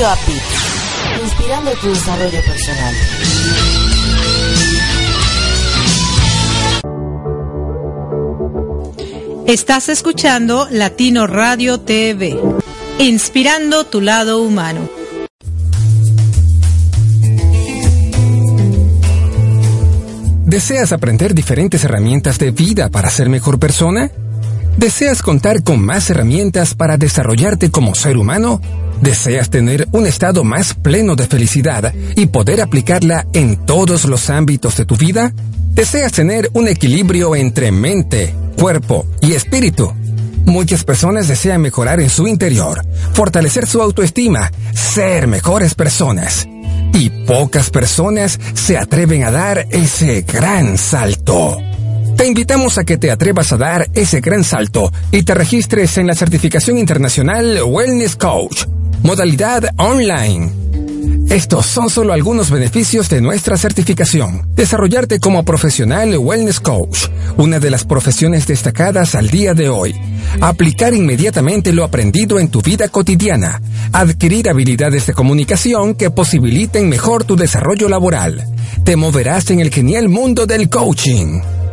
cbp.gov/careers. API, inspirando tu desarrollo personal. Estás escuchando Latino Radio TV, inspirando tu lado humano. ¿Deseas aprender diferentes herramientas de vida para ser mejor persona? ¿Deseas contar con más herramientas para desarrollarte como ser humano? ¿Deseas tener un estado más pleno de felicidad y poder aplicarla en todos los ámbitos de tu vida? ¿Deseas tener un equilibrio entre mente, cuerpo y espíritu? Muchas personas desean mejorar en su interior, fortalecer su autoestima, ser mejores personas. Y pocas personas se atreven a dar ese gran salto. Te invitamos a que te atrevas a dar ese gran salto y te registres en la certificación internacional Wellness Coach, modalidad online. Estos son solo algunos beneficios de nuestra certificación. Desarrollarte como profesional Wellness Coach, una de las profesiones destacadas al día de hoy. Aplicar inmediatamente lo aprendido en tu vida cotidiana. Adquirir habilidades de comunicación que posibiliten mejor tu desarrollo laboral. Te moverás en el genial mundo del coaching.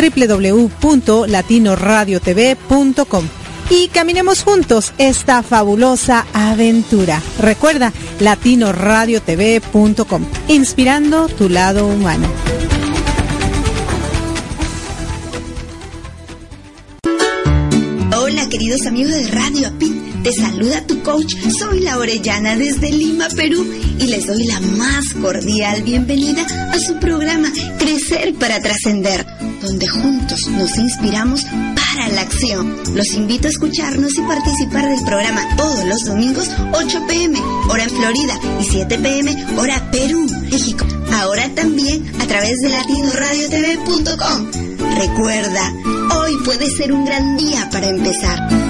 www.latinoradiotv.com y caminemos juntos esta fabulosa aventura. Recuerda, latinoradiotv.com, inspirando tu lado humano. Hola queridos amigos de Radio Apit, te saluda tu coach, soy la Orellana desde Lima, Perú y les doy la más cordial bienvenida a su programa Crecer para Trascender, donde juntos nos inspiramos para la acción. Los invito a escucharnos y participar del programa todos los domingos 8 pm, hora en Florida, y 7 pm, hora Perú, México. Ahora también a través de latinoradiotv.com. Recuerda, hoy puede ser un gran día para empezar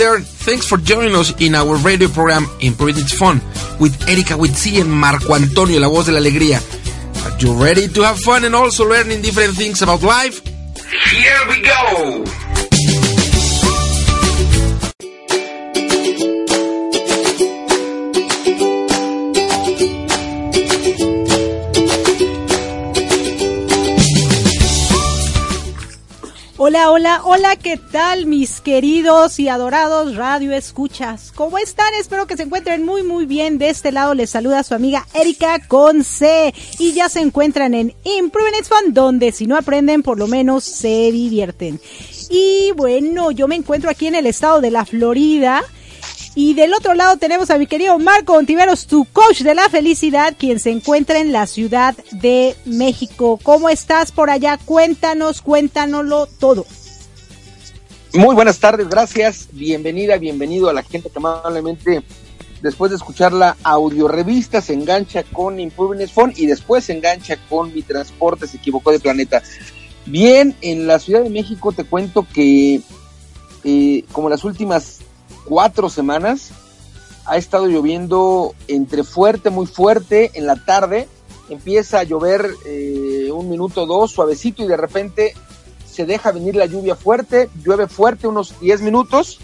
There, thanks for joining us in our radio program Improving It's Fun with Erika Witsi and Marco Antonio, la voz de la alegría. Are you ready to have fun and also learning different things about life? Here we go! Hola, hola, hola, ¿qué tal mis queridos y adorados radio escuchas? ¿Cómo están? Espero que se encuentren muy, muy bien. De este lado les saluda su amiga Erika con C. Y ya se encuentran en Improving It's Fun, donde si no aprenden, por lo menos se divierten. Y bueno, yo me encuentro aquí en el estado de la Florida. Y del otro lado tenemos a mi querido Marco Ontiveros, tu coach de la felicidad, quien se encuentra en la Ciudad de México. ¿Cómo estás por allá? Cuéntanos, cuéntanoslo todo. Muy buenas tardes, gracias. Bienvenida, bienvenido a la gente que amablemente, después de escuchar la audio revista, se engancha con Improving Phone y después se engancha con Mi Transporte, se equivocó de planeta. Bien, en la Ciudad de México te cuento que, eh, como las últimas cuatro semanas ha estado lloviendo entre fuerte, muy fuerte en la tarde. Empieza a llover eh, un minuto o dos, suavecito, y de repente se deja venir la lluvia fuerte, llueve fuerte unos 10 minutos,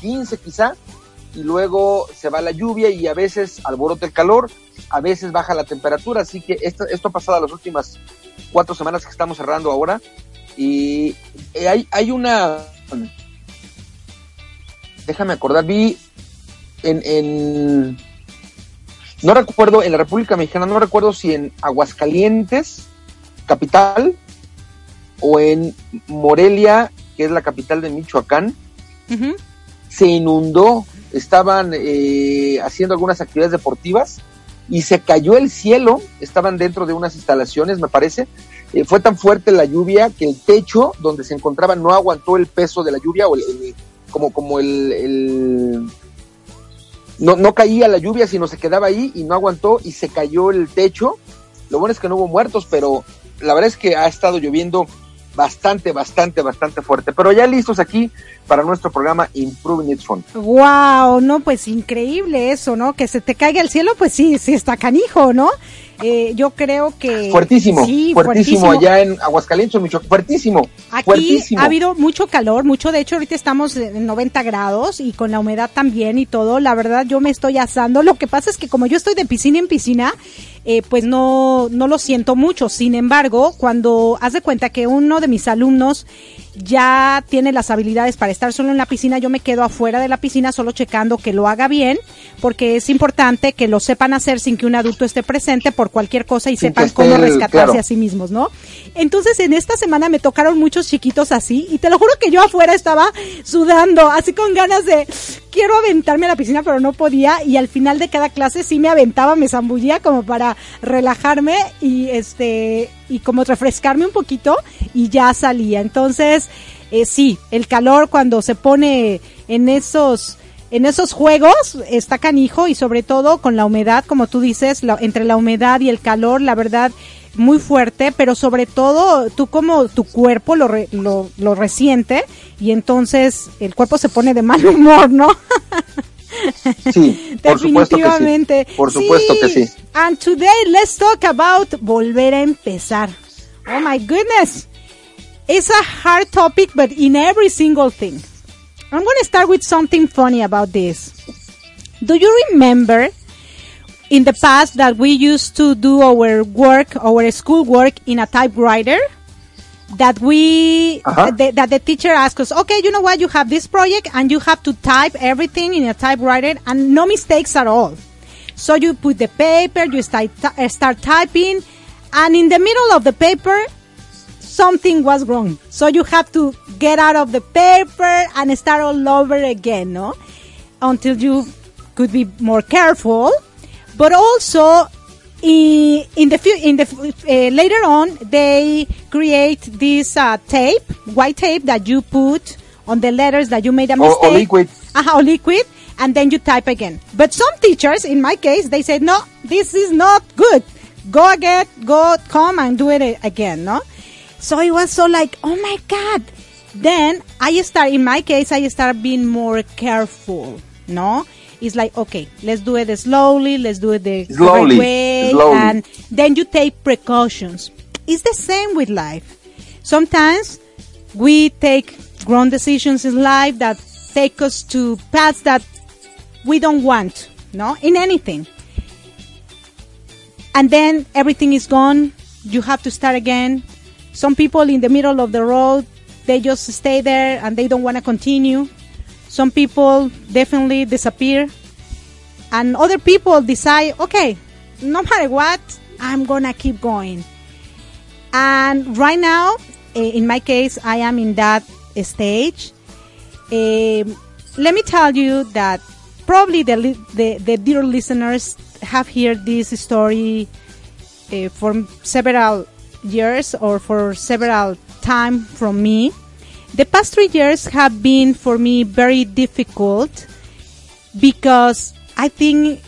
15 quizá, y luego se va la lluvia y a veces alborota el calor, a veces baja la temperatura, así que esto, esto ha pasado las últimas cuatro semanas que estamos cerrando ahora, y eh, hay, hay una déjame acordar, vi en, en, no recuerdo, en la República Mexicana, no recuerdo si en Aguascalientes, capital, o en Morelia, que es la capital de Michoacán, se inundó, estaban eh, haciendo algunas actividades deportivas y se cayó el cielo, estaban dentro de unas instalaciones, me parece, eh, fue tan fuerte la lluvia que el techo donde se encontraban no aguantó el peso de la lluvia o el, el- como como el, el- no, no caía la lluvia sino se quedaba ahí y no aguantó y se cayó el techo lo bueno es que no hubo muertos pero la verdad es que ha estado lloviendo bastante bastante bastante fuerte pero ya listos aquí para nuestro programa Improving It's Fun Wow, no, pues increíble eso, ¿no? Que se te caiga el cielo, pues sí, sí está canijo, ¿no? Eh, yo creo que fuertísimo, sí, fuertísimo, allá en Aguascalientes, en Michoacán, fuertísimo, Aquí fuertísimo. ha habido mucho calor, mucho, de hecho ahorita estamos en 90 grados y con la humedad también y todo, la verdad yo me estoy asando, lo que pasa es que como yo estoy de piscina en piscina, eh, pues no, no lo siento mucho, sin embargo, cuando haz de cuenta que uno de mis alumnos ya tiene las habilidades para estar solo en la piscina, yo me quedo afuera de la piscina solo checando que lo haga bien, porque es importante que lo sepan hacer sin que un adulto esté presente por cualquier cosa y Sin sepan cómo el- rescatarse claro. a sí mismos, ¿no? Entonces, en esta semana me tocaron muchos chiquitos así y te lo juro que yo afuera estaba sudando, así con ganas de quiero aventarme a la piscina, pero no podía y al final de cada clase sí me aventaba, me zambullía como para relajarme y este y como refrescarme un poquito y ya salía. Entonces, eh, sí, el calor cuando se pone en esos en esos juegos está canijo y sobre todo con la humedad, como tú dices, entre la humedad y el calor, la verdad, muy fuerte, pero sobre todo tú como tu cuerpo lo, re- lo, lo resiente y entonces el cuerpo se pone de mal humor, ¿no? Sí, por supuesto que sí. Definitivamente. Por supuesto que sí. And today let's talk about volver a empezar. Oh my goodness. It's a hard topic, but in every single thing. I'm going to start with something funny about this. Do you remember in the past that we used to do our work, our school work in a typewriter. That we, Uh-huh. the, that the teacher asked us, okay, you know what, you have this project and you have to type everything in a typewriter and no mistakes at all. So you put the paper, you start, uh, start typing, and in the middle of the paper, something was wrong. So you have to get out of the paper and start all over again, no? Until you could be more careful. But also, in, in the in the uh, later on, they create this uh, tape, white tape that you put on the letters that you made a mistake. o liquid. Ajá, or liquid, and then you type again. But some teachers, in my case, they said, no, this is not good. Go again, go, come and do it again, no? So it was so like, oh my God. Then I start, in my case, I start being more careful, no? It's like, okay, let's do it slowly, let's do it the Slowly, correct way, slowly. and then you take precautions. It's the same with life. Sometimes we take wrong decisions in life that take us to paths that we don't want, no, in anything. And then everything is gone. You have to start again. Some people in the middle of the road, they just stay there and they don't want to continue. Some people definitely disappear. And other people decide, okay, no matter what, I'm gonna keep going. And right now, eh, in my case, I am in that stage. Um, let me tell you that probably the, the, the dear listeners have heard this story uh, for several years or for several time from me. The past three years have been for me very difficult because I think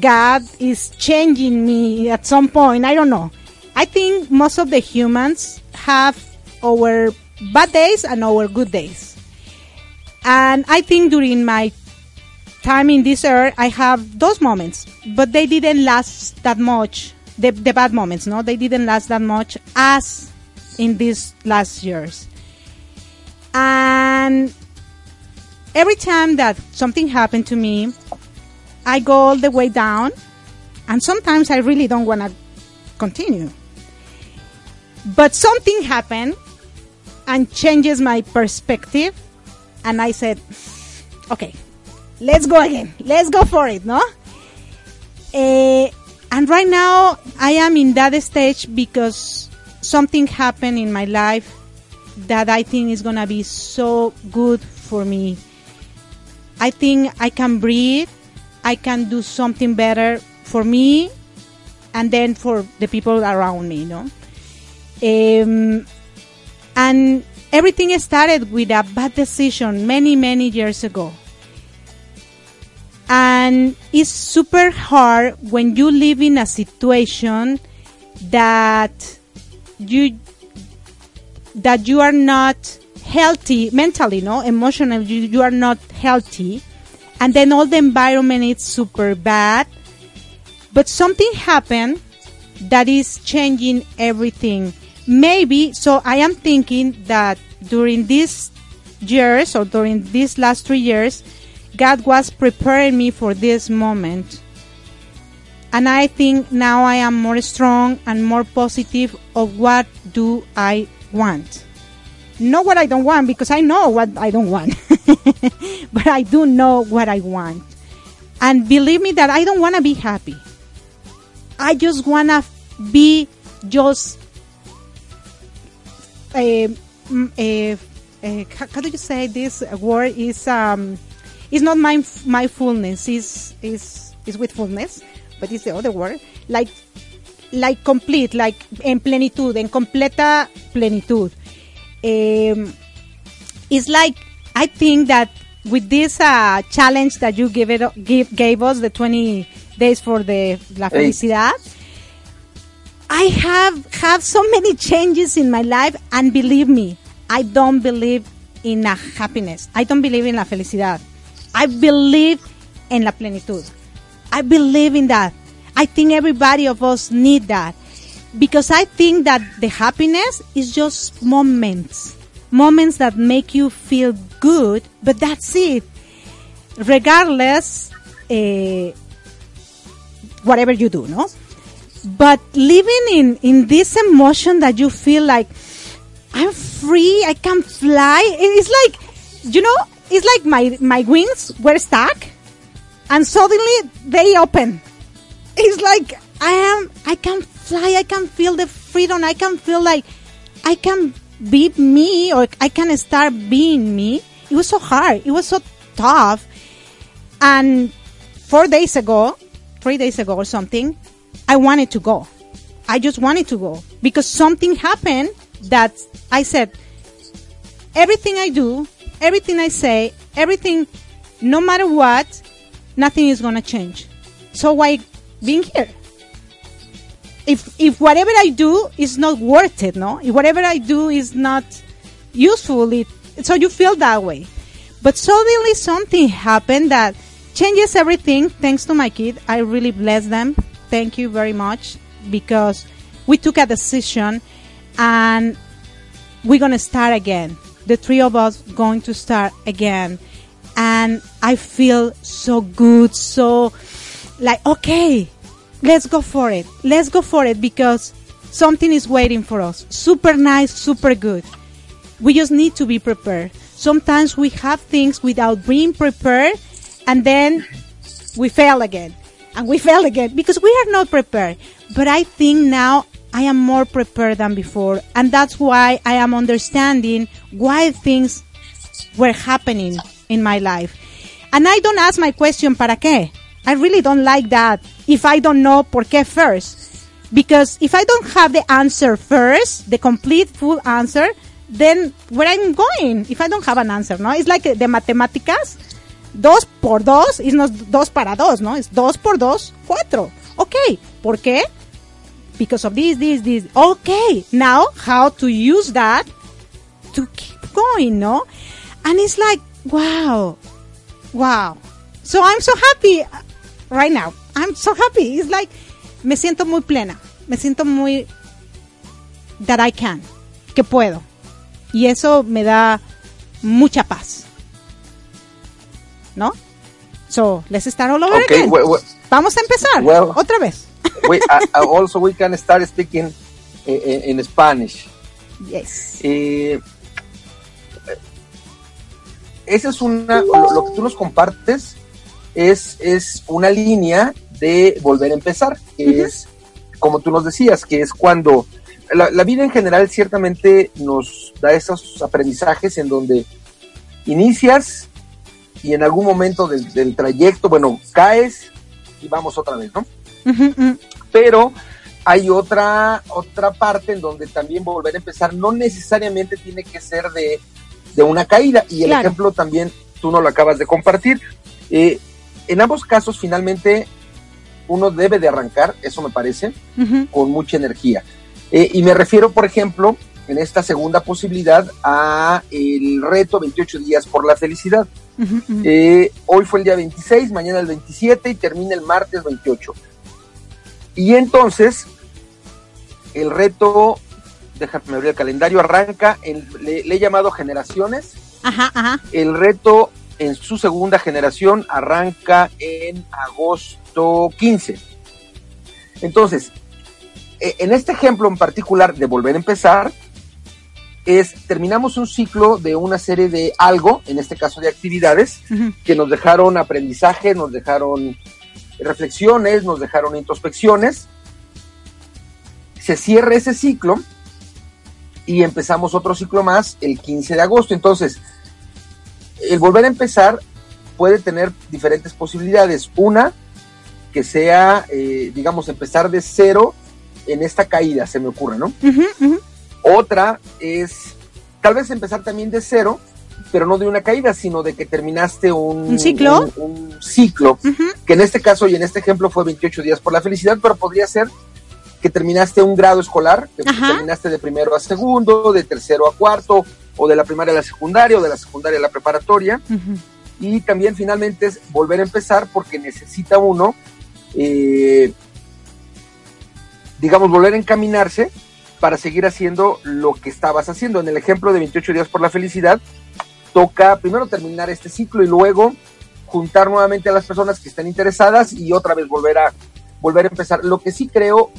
God is changing me at some point. I don't know. I think most of the humans have our bad days and our good days. And I think during my time in this earth, I have those moments, but they didn't last that much. The, the bad moments, no, they didn't last that much as in these last years. And every time that something happened to me, I go all the way down, and sometimes I really don't want to continue. But something happened and changes my perspective, and I said, okay, let's go again. Let's go for it, no? Eh, and right now, I am in that stage because something happened in my life that I think is gonna be so good for me. I think I can breathe. I can do something better for me, and then for the people around me. You know, um, and everything started with a bad decision many many years ago and it's super hard when you live in a situation that you that you are not healthy mentally no? Emotionally you, you are not healthy. And then all the environment is super bad. But something happened that is changing everything. Maybe so i am thinking that during these years or during these last three years God was preparing me for this moment. And I think now I am more strong and more positive of what do I want. Not what I don't want because I know what I don't want. but I do know what I want. And believe me that I don't want to be happy. I just want to be just a, a, a, how do you say this word is um it's not my mindfulness is is is with fullness but it's the other word like like complete like en plenitud en completa plenitud um, it's like i think that with this uh, challenge that you give it give, gave us the 20 days for the la felicidad i have have so many changes in my life and believe me i don't believe in a happiness i don't believe in la felicidad I believe in la plenitud. I believe in that. I think everybody of us need that because I think that the happiness is just moments, moments that make you feel good, but that's it. Regardless, uh, whatever you do, no? But living in, in this emotion that you feel like, I'm free, I can fly, it's like, you know, it's like my, my wings were stuck and suddenly they open. It's like, I am, I can fly, I can feel the freedom, I can feel like I can be me or I can start being me. It was so hard. It was so tough. And four days ago, three days ago or something, I wanted to go. I just wanted to go because something happened that I said, everything I do, everything I say, everything, no matter what, nothing is going to change. So why being here? If, if whatever I do is not worth it, no? If whatever I do is not useful, it, so you feel that way. But suddenly something happened that changes everything thanks to my kid. I really bless them. Thank you very much because we took a decision and we're to start again. The three of us going to start again. And I feel so good, so like, okay, let's go for it. Let's go for it because something is waiting for us. Super nice, super good. We just need to be prepared. Sometimes we have things without being prepared and then we fail again and we fail again because we are not prepared. But I think now I am more prepared than before. And that's why I am understanding why things were happening in my life. And I don't ask my question, ¿para qué? I really don't like that if I don't know por qué first. Because if I don't have the answer first, the complete full answer, then where I'm going, if I don't have an answer, ¿no? It's like eh, the matemáticas. Dos por dos is not dos para dos, ¿no? Es dos por dos, cuatro. Okay. ¿Por qué? Because of this, this, this. Okay. Now, how to use that to keep going, no? And it's like, wow. Wow. So I'm so happy right now. I'm so happy. It's like, me siento muy plena. Me siento muy, that I can. Que puedo. Y eso me da mucha paz. ¿No? So, let's start all over Okay, again. well, well, Vamos a empezar. Well- Otra vez. we, uh, uh, also we can start speaking in, in Spanish. Yes. Eh, esa es una, lo, lo que tú nos compartes es, es una línea de volver a empezar, que es, como tú nos decías, que es cuando la, la vida en general ciertamente nos da esos aprendizajes en donde inicias y en algún momento del, del trayecto, bueno, caes y vamos otra vez, ¿no? Pero hay otra otra parte en donde también volver a empezar no necesariamente tiene que ser de, de una caída y el Claro. ejemplo también tú no lo acabas de compartir Eh, en ambos casos finalmente uno debe de arrancar eso me parece con mucha energía Eh, y me refiero por ejemplo en esta segunda posibilidad a el reto 28 días por la felicidad eh, hoy fue el día 26, mañana el 27 y termina el martes 28. Y entonces, el reto, déjame abrir el calendario, arranca, en- le, le he llamado generaciones. Ajá, ajá. El reto en su segunda generación arranca en agosto 15. Entonces, eh, en este ejemplo en particular de volver a empezar, es terminamos un ciclo de una serie de algo, en este caso de actividades, que nos dejaron aprendizaje, nos dejaron reflexiones, nos dejaron introspecciones. Se cierra ese ciclo y empezamos otro ciclo más el 15 de agosto. Entonces, el volver a empezar puede tener diferentes posibilidades. Una, que sea, eh, digamos, empezar de cero en esta caída, se me ocurre, ¿no? Otra es tal vez empezar también de cero, pero no de una caída, sino de que terminaste un, ¿Un ciclo? Un, un ciclo, que en este caso y en este ejemplo fue 28 días por la felicidad, pero podría ser que terminaste un grado escolar, que Ajá. terminaste de primero a segundo, de tercero a cuarto, o de la primaria a la secundaria, o de la secundaria a la preparatoria. Y también finalmente es volver a empezar porque necesita uno, eh, digamos, volver a encaminarse para seguir haciendo lo que estabas haciendo. En el ejemplo de 28 días por la felicidad, toca primero terminar este ciclo y luego juntar nuevamente a las personas que estén interesadas y otra vez volver a volver a empezar. Lo que sí creo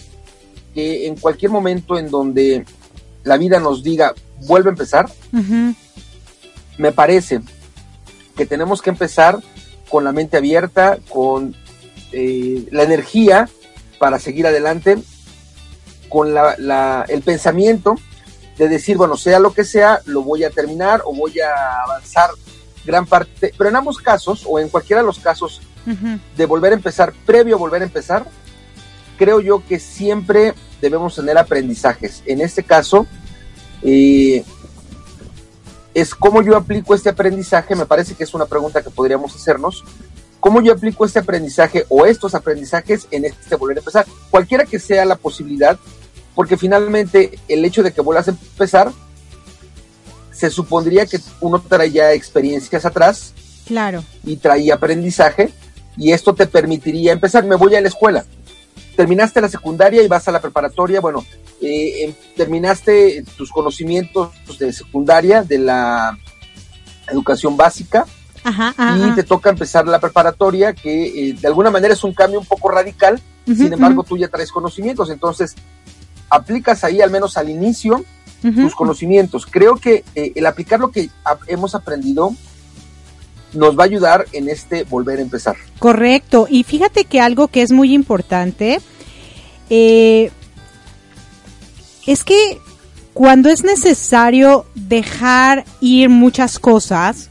que en cualquier momento en donde la vida nos diga vuelve a empezar, me parece que tenemos que empezar con la mente abierta, con eh, la energía para seguir adelante, con la, el pensamiento de decir, bueno, sea lo que sea, lo voy a terminar o voy a avanzar gran parte, pero en ambos casos, o en cualquiera de los casos de volver a empezar, previo a volver a empezar, creo yo que siempre debemos tener aprendizajes. En este caso, eh, es cómo yo aplico este aprendizaje, me parece que es una pregunta que podríamos hacernos, cómo yo aplico este aprendizaje o estos aprendizajes en este volver a empezar, cualquiera que sea la posibilidad, porque finalmente el hecho de que vuelvas a empezar, se supondría que uno traía experiencias atrás. Claro. Y traía aprendizaje, y esto te permitiría empezar. Me voy a la escuela. Terminaste la secundaria y vas a la preparatoria. Bueno, eh, em, terminaste tus conocimientos de secundaria, de la educación básica, y te toca empezar la preparatoria, que eh, de alguna manera es un cambio un poco radical, sin embargo tú ya traes conocimientos, entonces aplicas ahí al menos al inicio tus conocimientos. Creo que eh, el aplicar lo que hemos aprendido nos va a ayudar en este volver a empezar. Correcto, y fíjate que algo que es muy importante, eh, es que cuando es necesario dejar ir muchas cosas,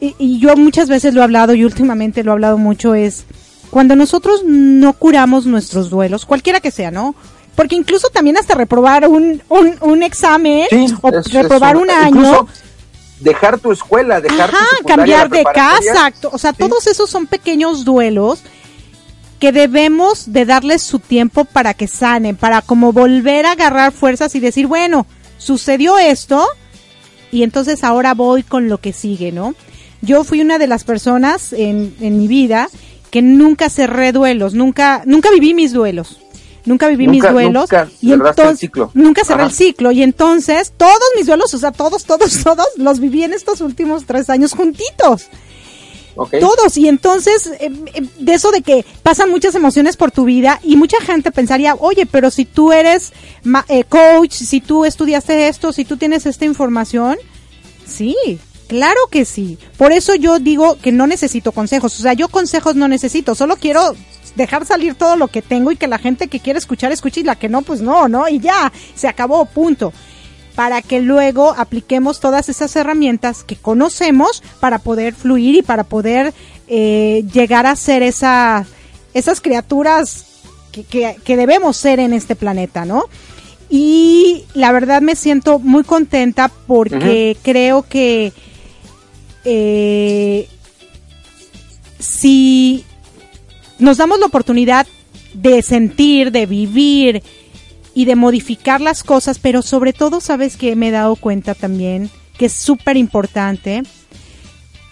y, yo muchas veces lo he hablado y últimamente lo he hablado mucho, es cuando nosotros no curamos nuestros duelos, cualquiera que sea, ¿no? Porque incluso también hasta reprobar un, un, examen o reprobar un año. Dejar tu escuela, dejar Ajá, cambiar de casa, o sea, todos esos son pequeños duelos que debemos de darles su tiempo para que sanen, para como volver a agarrar fuerzas y decir, bueno, sucedió esto y entonces ahora voy con lo que sigue, ¿no? Yo fui una de las personas en, en mi vida que nunca cerré duelos, nunca, nunca viví mis duelos. Nunca viví mis duelos y entonces nunca cerré el ciclo y entonces todos mis duelos, o sea, todos, todos, todos los viví en estos últimos tres años juntitos. Todos. Y entonces, eh, eh, de eso de que pasan muchas emociones por tu vida y mucha gente pensaría, oye, pero si tú eres eh, coach, si tú estudiaste esto, si tú tienes esta información, sí, claro que sí. Por eso yo digo que no necesito consejos. O sea, yo consejos no necesito, solo quiero dejar salir todo lo que tengo y que la gente que quiere escuchar escuche y la que no, pues no, ¿no? Y ya, se acabó, punto para que luego apliquemos todas esas herramientas que conocemos para poder fluir y para poder eh, llegar a ser esa, esas criaturas que, que, debemos ser en este planeta, ¿no? Y la verdad me siento muy contenta porque creo que eh, si nos damos la oportunidad de sentir, de vivir, y de modificar las cosas, pero sobre todo, sabes que me he dado cuenta también que es súper importante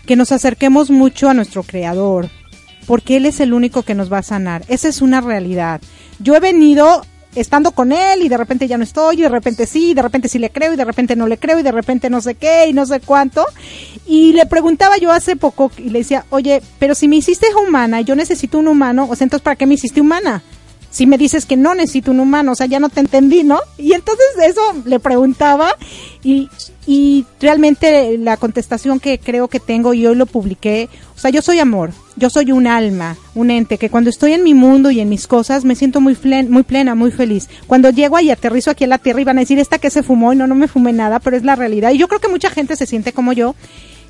que nos acerquemos mucho a nuestro creador, porque Él es el único que nos va a sanar. Esa es una realidad. Yo he venido estando con Él y de repente ya no estoy, y de repente sí, y de repente sí le creo, y de repente no le creo, y de repente no sé qué, y no sé cuánto. Y le preguntaba yo hace poco, y le decía, oye, pero si me hiciste humana, yo necesito un humano, o sea, entonces ¿para qué me hiciste humana? Si me dices que no necesito un humano, o sea, ya no te entendí, ¿no? Y entonces eso le preguntaba y, y realmente la contestación que creo que tengo y hoy lo publiqué, o sea, yo soy amor, yo soy un alma, un ente, que cuando estoy en mi mundo y en mis cosas me siento muy, plena, muy feliz. Cuando llego y aterrizo aquí a la tierra y van a decir, esta que se fumó y no, no me fumé nada, pero es la realidad. Y yo creo que mucha gente se siente como yo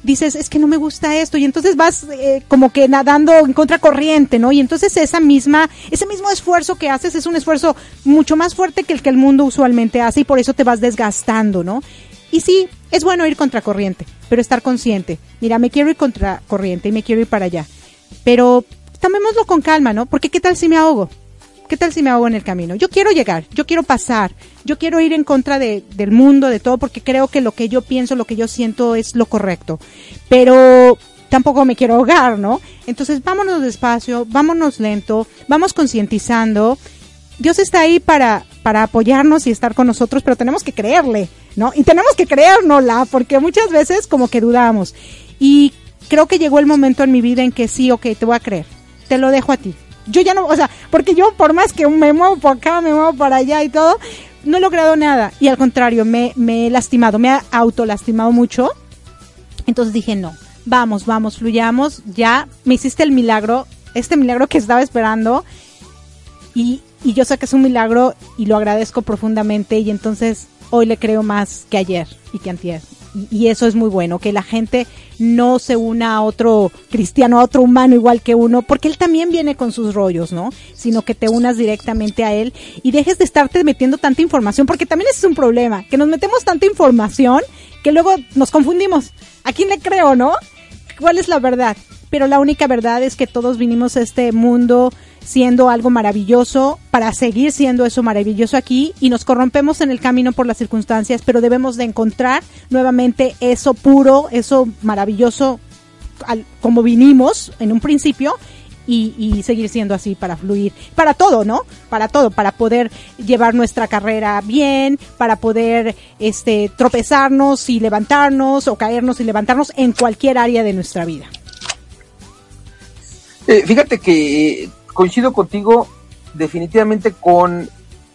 dices, es que no me gusta esto, y entonces vas eh, como que nadando en contracorriente, ¿no? Y entonces esa misma, ese mismo esfuerzo que haces es un esfuerzo mucho más fuerte que el que el mundo usualmente hace y por eso te vas desgastando, ¿no? Y sí, es bueno ir contracorriente, pero estar consciente. Mira, me quiero ir contracorriente y me quiero ir para allá. Pero tomémoslo con calma, ¿no? Porque qué tal si me ahogo? ¿Qué tal si me hago en el camino? Yo quiero llegar, yo quiero pasar, yo quiero ir en contra de, del mundo, de todo, porque creo que lo que yo pienso, lo que yo siento es lo correcto. Pero tampoco me quiero ahogar, ¿no? Entonces vámonos despacio, vámonos lento, vamos concientizando. Dios está ahí para, para apoyarnos y estar con nosotros, pero tenemos que creerle, ¿no? Y tenemos que creérnosla, porque muchas veces como que dudamos. Y creo que llegó el momento en mi vida en que sí, ok, te voy a creer, te lo dejo a ti Yo ya no, o sea, porque yo por más que me muevo por acá, me muevo para allá y todo, no he logrado nada. Y al contrario, me, me he lastimado, me ha autolastimado mucho. Entonces dije, no, vamos, vamos, fluyamos, ya me hiciste el milagro, este milagro que estaba esperando. Y, y yo sé que es un milagro y lo agradezco profundamente y entonces hoy le creo más que ayer y que antier. Y, eso es muy bueno, que la gente no se una a otro cristiano, a otro humano igual que uno, porque él también viene con sus rollos, ¿no? Sino que te unas directamente a él y dejes de estarte metiendo tanta información, porque también ese es un problema, que nos metemos tanta información que luego nos confundimos. ¿A quién le creo, no? ¿Cuál es la verdad? Pero la única verdad es que todos vinimos a este mundo siendo algo maravilloso para seguir siendo eso maravilloso aquí y nos corrompemos en el camino por las circunstancias, pero debemos de encontrar nuevamente eso puro, eso maravilloso al, como vinimos en un principio y, seguir siendo así para fluir, para todo, ¿no? Para todo, para poder llevar nuestra carrera bien, para poder este tropezarnos y levantarnos o caernos y levantarnos en cualquier área de nuestra vida. Eh, fíjate que coincido contigo definitivamente con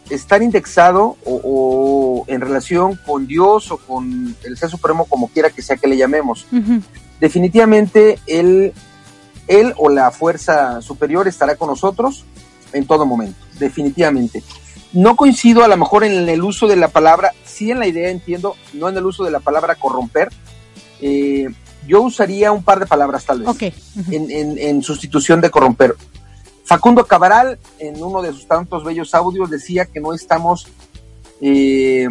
estar indexado o, o, en relación con Dios o con el Ser Supremo, como quiera que sea que le llamemos. Uh -huh. Definitivamente él, él o la fuerza superior estará con nosotros en todo momento, definitivamente. No coincido a lo mejor en el uso de la palabra, sí en la idea entiendo, no en el uso de la palabra corromper. Eh, yo usaría un par de palabras tal vez okay. uh -huh. en, en, en sustitución de corromper. Facundo Cabral, en uno de sus tantos bellos audios, decía que no estamos, eh,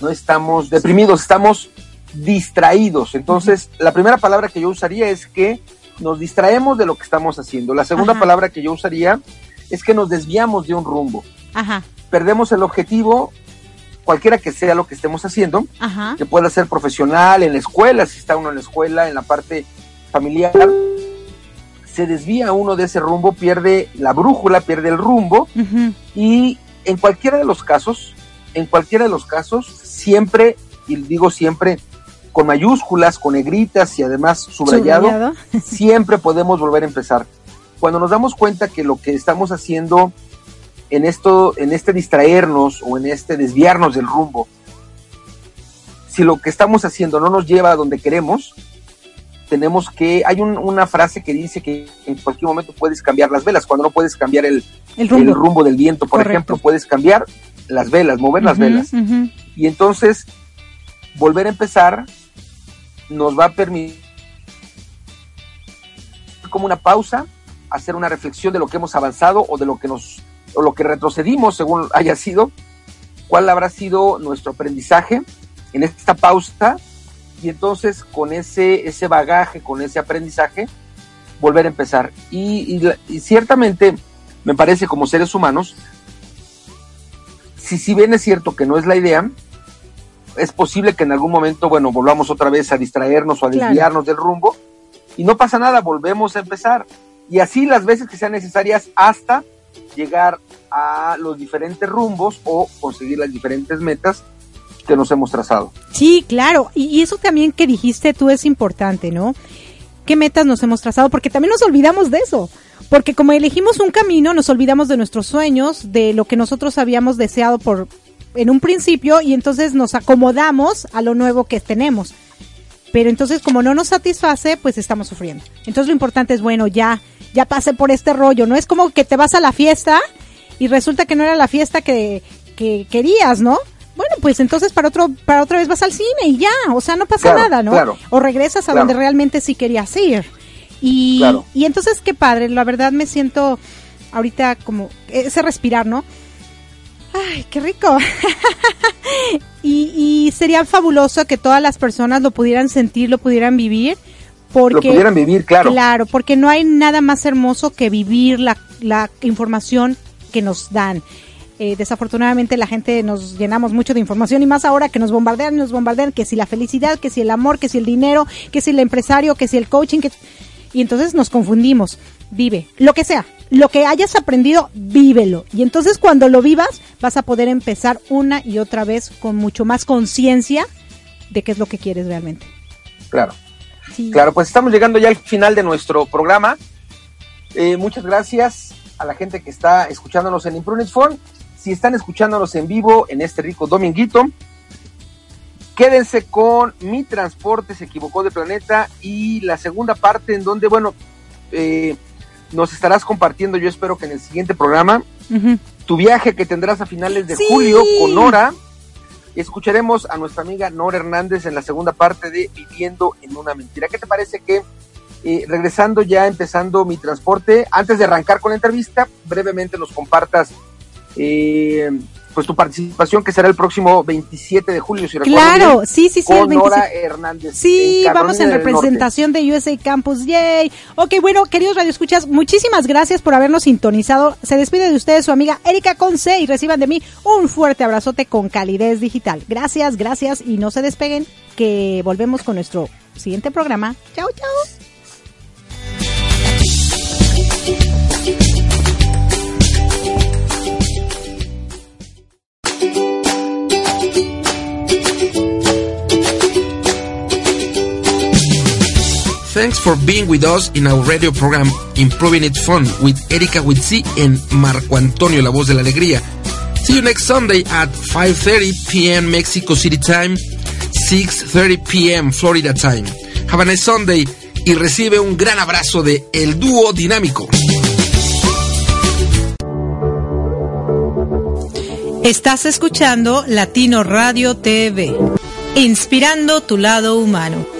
no estamos deprimidos, estamos distraídos. Entonces, la primera palabra que yo usaría es que nos distraemos de lo que estamos haciendo. La segunda Ajá. palabra que yo usaría es que nos desviamos de un rumbo. Ajá. Perdemos el objetivo, cualquiera que sea lo que estemos haciendo, Ajá. que pueda ser profesional, en la escuela, si está uno en la escuela, en la parte familiar se desvía uno de ese rumbo, pierde la brújula, pierde el rumbo uh -huh. y en cualquiera de los casos, en cualquiera de los casos, siempre, y digo siempre, con mayúsculas, con negritas y además subrayado, subrayado. siempre podemos volver a empezar. Cuando nos damos cuenta que lo que estamos haciendo en esto, en este distraernos o en este desviarnos del rumbo, si lo que estamos haciendo no nos lleva a donde queremos, tenemos que, hay un, una frase que dice que en cualquier momento puedes cambiar las velas, cuando no puedes cambiar el, el, rumbo. el rumbo. del viento, por Correcto. ejemplo, puedes cambiar las velas, mover uh -huh, las velas. Uh -huh. Y entonces, volver a empezar nos va a permitir como una pausa, hacer una reflexión de lo que hemos avanzado o de lo que nos, o lo que retrocedimos según haya sido, cuál habrá sido nuestro aprendizaje en esta pausa y entonces con ese, ese bagaje, con ese aprendizaje, volver a empezar. Y, y, y, ciertamente, me parece como seres humanos, si, si bien es cierto que no es la idea, es posible que en algún momento, bueno, volvamos otra vez a distraernos o a desviarnos claro. del rumbo, y no pasa nada, volvemos a empezar. Y así las veces que sean necesarias hasta llegar a los diferentes rumbos o conseguir las diferentes metas nos hemos trazado. Sí, claro, y, eso también que dijiste tú es importante, ¿no? ¿Qué metas nos hemos trazado? Porque también nos olvidamos de eso, porque como elegimos un camino, nos olvidamos de nuestros sueños, de lo que nosotros habíamos deseado por en un principio y entonces nos acomodamos a lo nuevo que tenemos. Pero entonces como no nos satisface, pues estamos sufriendo. Entonces lo importante es, bueno, ya, ya pasé por este rollo, ¿no? Es como que te vas a la fiesta y resulta que no era la fiesta que querías, ¿no? Bueno, pues entonces para otro, para otra vez vas al cine y ya, o sea, no pasa claro, nada, ¿no? Claro, o regresas a claro. donde realmente sí querías ir. Y, claro. y entonces qué padre, la verdad me siento ahorita como ese respirar, ¿no? Ay, qué rico. y, y sería fabuloso que todas las personas lo pudieran sentir, lo pudieran vivir. Porque, lo pudieran vivir, claro. Claro, porque no hay nada más hermoso que vivir la, la información que nos dan. Eh, desafortunadamente la gente nos llenamos mucho de información y más ahora que nos bombardean, nos bombardean que si la felicidad, que si el amor, que si el dinero, que si el empresario, que si el coaching, que... y entonces nos confundimos. Vive, lo que sea, lo que hayas aprendido, vívelo. Y entonces cuando lo vivas, vas a poder empezar una y otra vez con mucho más conciencia de qué es lo que quieres realmente. Claro. Sí. Claro, pues estamos llegando ya al final de nuestro programa. Eh, muchas gracias a la gente que está escuchándonos en Imprunes Phone. Si están escuchándonos en vivo en este rico dominguito, quédense con Mi Transporte se equivocó de planeta y la segunda parte en donde, bueno, eh, nos estarás compartiendo, yo espero que en el siguiente programa, tu viaje que tendrás a finales de julio con Nora. Escucharemos a nuestra amiga Nora Hernández en la segunda parte de Viviendo en una mentira. ¿Qué te parece que eh, regresando ya, empezando mi transporte, antes de arrancar con la entrevista, brevemente nos compartas eh, pues tu participación que será el próximo 27 de julio, si Claro, sí, sí, sí. Con Nora Hernández. Sí, vamos en representación de USA Campus, yay. Ok, bueno, queridos radioescuchas, muchísimas gracias por habernos sintonizado. Se despide de ustedes su amiga Erika Conce y reciban de mí un fuerte abrazote con calidez digital. Gracias, gracias y no se despeguen que volvemos con nuestro siguiente programa. Chao, chao. Thanks for being with us in our radio program Improving It Fun with Erika Witsi and Marco Antonio, la voz de la alegría. See you next Sunday at 5.30 p.m. Mexico City time, 6.30 p.m. Florida time. Have a nice Sunday y recibe un gran abrazo de El Dúo Dinámico. Estás escuchando Latino Radio TV, inspirando tu lado humano.